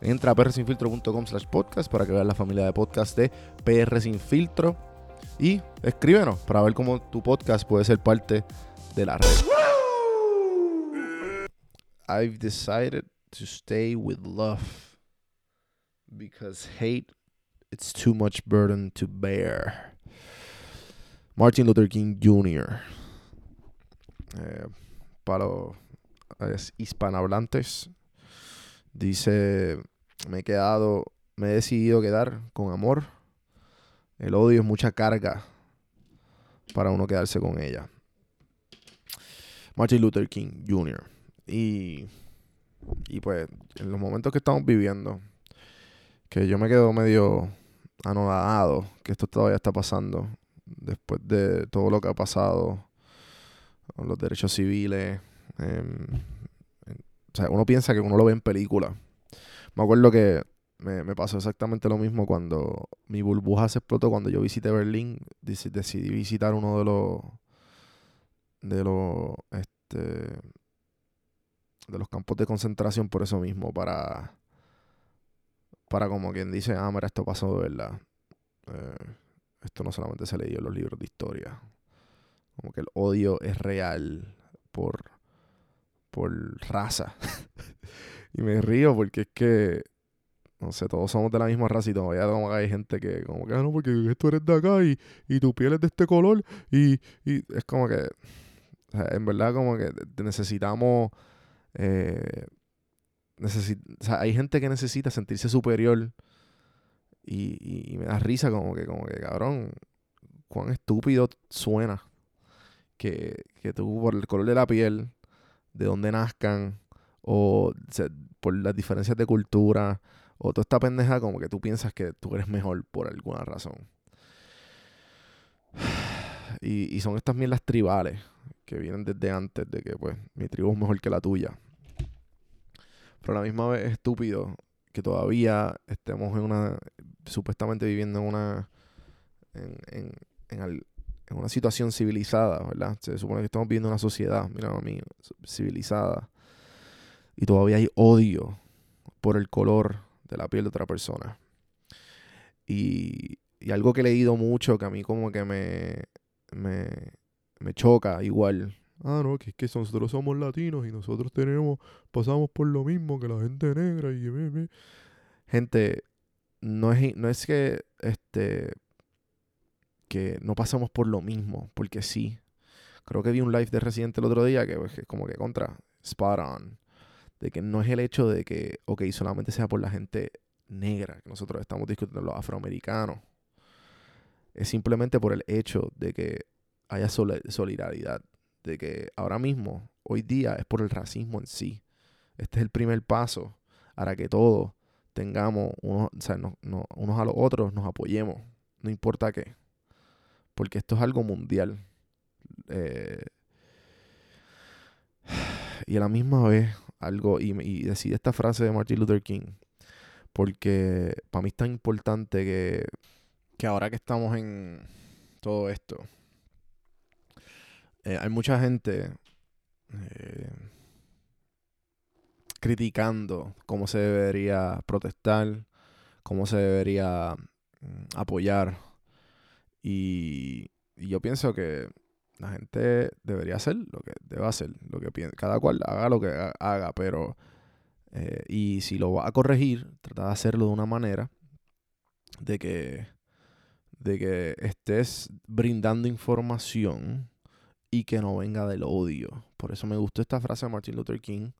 Entra a prsinfiltro.com slash podcast para que veas la familia de podcast de PR Sin Filtro. Y escríbenos para ver cómo tu podcast puede ser parte de la red. I've decided to stay with love because hate it's too much burden to bear. Martin Luther King Jr. Eh, para los hispanohablantes, dice, me he quedado, me he decidido quedar con amor. El odio es mucha carga para uno quedarse con ella. Martin Luther King Jr. Y, y pues en los momentos que estamos viviendo, que yo me quedo medio anodado que esto todavía está pasando, después de todo lo que ha pasado los derechos civiles. Em, o sea, uno piensa que uno lo ve en película. Me acuerdo que me, pasó exactamente lo mismo cuando mi burbuja se explotó cuando yo visité Berlín. Decidí visitar uno de los de los este de los campos de concentración por eso mismo para para como quien dice ah mira esto pasó de verdad eh, esto no solamente se leyó en los libros de historia como que el odio es real por, por raza. y me río porque es que, no sé, todos somos de la misma raza y todavía como hay gente que, como que, ah, no, porque tú eres de acá y, y tu piel es de este color. Y, y es como que, en verdad, como que necesitamos. Eh, o sea, hay gente que necesita sentirse superior y, y, y, me da risa como que, como que, cabrón, cuán estúpido suena que, que tú por el color de la piel, de dónde nazcan, o por las diferencias de cultura, o toda esta pendeja como que tú piensas que tú eres mejor por alguna razón. Y, y son estas mierdas tribales que vienen desde antes de que pues mi tribu es mejor que la tuya. Pero a la misma vez es estúpido que todavía estemos en una, supuestamente viviendo en una, en, en, una situación civilizada, ¿verdad? Se supone que estamos viviendo una sociedad, mira a mí, civilizada. Y todavía hay odio por el color de la piel de otra persona. Y, y algo que he leído mucho que a mí como que me, me, me choca igual. Ah, no, que es que nosotros somos latinos y nosotros tenemos, pasamos por lo mismo que la gente negra y... Gente, no es, no es que este que no pasamos por lo mismo, porque sí. Creo que vi un live de Residente el otro día que es como que contra, spot on. De que no es el hecho de que, ok, solamente sea por la gente negra, que nosotros estamos discutiendo los afroamericanos. Es simplemente por el hecho de que haya solidaridad. De que ahora mismo, hoy día, es por el racismo en sí. este es el primer paso para que todos tengamos unos, o sea, no, no, unos a los otros, nos apoyemos, no importa qué. Porque esto es algo mundial. Eh, y a la misma vez, algo, y, y esta frase de Martin Luther King, porque para mí es tan importante que, que ahora que estamos en todo esto, eh, hay mucha gente eh, criticando cómo se debería protestar, cómo se debería mm, apoyar. Y, yo pienso que la gente debería hacer lo que debe hacer, lo que piensa. Cada cual haga lo que haga, pero... Eh, y si lo va a corregir, trata de hacerlo de una manera de que, de que estés brindando información y que no venga del odio. Por eso me gustó esta frase de Martin Luther King.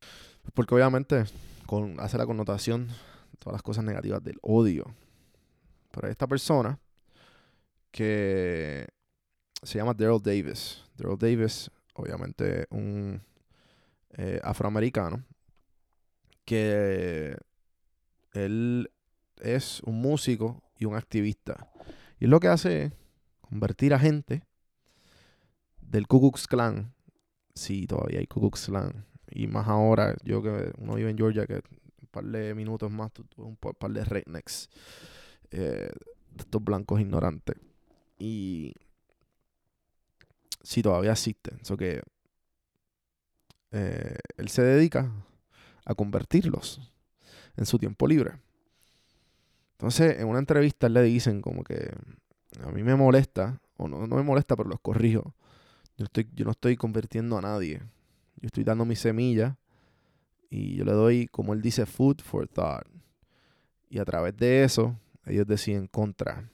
Porque obviamente con, hace la connotación todas las cosas negativas del odio. Pero esta persona que se llama Daryl Davis. Daryl Davis, obviamente un eh, afroamericano, que él es un músico y un activista. Y lo que hace es convertir a gente del Ku Klux Klan, sí, todavía hay Ku Klux Klan, y más ahora, yo que uno vive en Georgia, que un par de minutos más, un par de rednecks, eh, estos blancos ignorantes. Y sí, todavía existen. Eso que eh, él se dedica a convertirlos en su tiempo libre. Entonces, en una entrevista le dicen como que a mí me molesta, o no, no me molesta, pero los corrijo. Yo, estoy, yo no estoy convirtiendo a nadie. Yo estoy dando mi semilla y yo le doy, como él dice, food for thought. Y a través de eso, ellos deciden contra.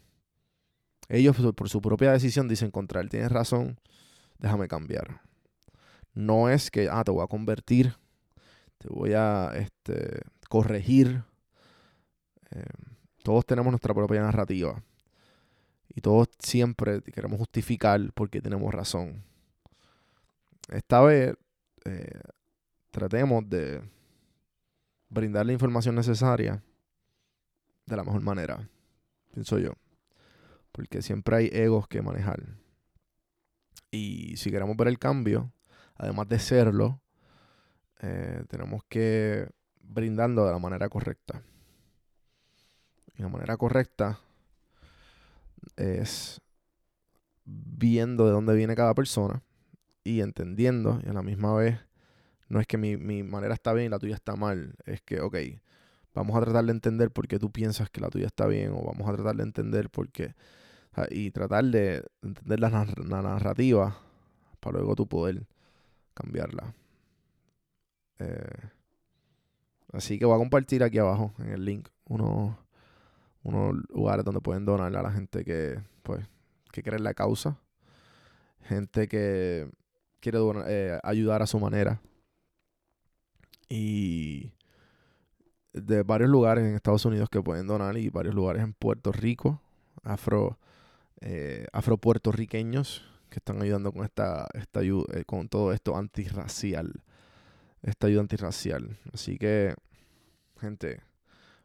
Ellos por su propia decisión dicen contra él. Tienes razón, déjame cambiar. No es que, ah, te voy a convertir, te voy a este, corregir. Eh, todos tenemos nuestra propia narrativa. Y todos siempre queremos justificar porque tenemos razón. Esta vez eh, tratemos de brindar la información necesaria de la mejor manera, pienso yo. Porque siempre hay egos que manejar. Y si queremos ver el cambio, además de serlo, eh, tenemos que brindarlo de la manera correcta. Y la manera correcta es viendo de dónde viene cada persona y entendiendo, y a la misma vez, no es que mi, mi manera está bien y la tuya está mal, es que, ok, vamos a tratar de entender por qué tú piensas que la tuya está bien, o vamos a tratar de entender por qué, y tratar de entender la, narrativa para luego tú poder cambiarla. Eh, así que voy a compartir aquí abajo en el link unos, unos lugares donde pueden donar a la gente que, pues, que cree en la causa. Gente que quiere eh, ayudar a su manera. Y de varios lugares en Estados Unidos que pueden donar y varios lugares en Puerto Rico, afro, eh, afro puertorriqueños que están ayudando con esta, esta eh, con todo esto antirracial, esta ayuda antirracial. Así que, gente,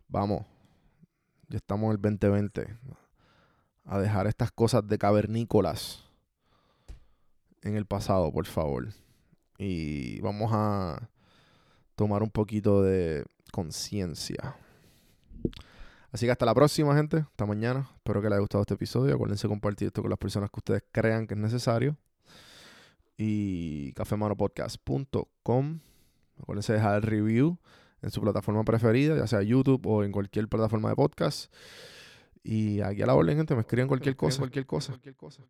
vamos, ya estamos en el 2020 a dejar estas cosas de cavernícolas en el pasado, por favor. Y vamos a tomar un poquito de conciencia. Así que hasta la próxima, gente. Hasta mañana. Espero que les haya gustado este episodio. Acuérdense compartir esto con las personas que ustedes crean que es necesario. Y cafemanopodcast.com. Acuérdense de dejar el review en su plataforma preferida, ya sea YouTube o en cualquier plataforma de podcast. Y aquí a la orden, gente, me escriben cualquier cosa, cualquier cosa. Cualquier cosa.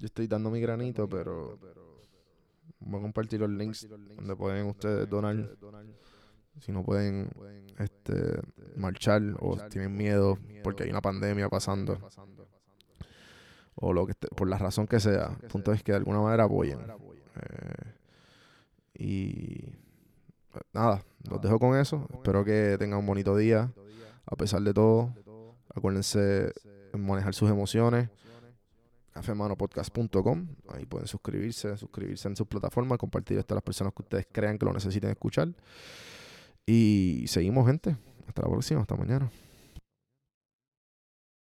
Yo estoy dando mi granito, pero voy a compartir los links donde pueden ustedes donar. Si no pueden este, marchar o tienen miedo porque hay una pandemia pasando o lo que por la razón que sea. El punto es que de alguna manera apoyen. Eh, y nada, los dejo con eso. Espero que tengan un bonito día. A pesar de todo, acuérdense en manejar sus emociones. Cafemanopodcast.com. Ahí pueden suscribirse, suscribirse en sus plataformas, compartir esto a las personas que ustedes crean que lo necesiten escuchar. Y seguimos, gente. Hasta la próxima, hasta mañana.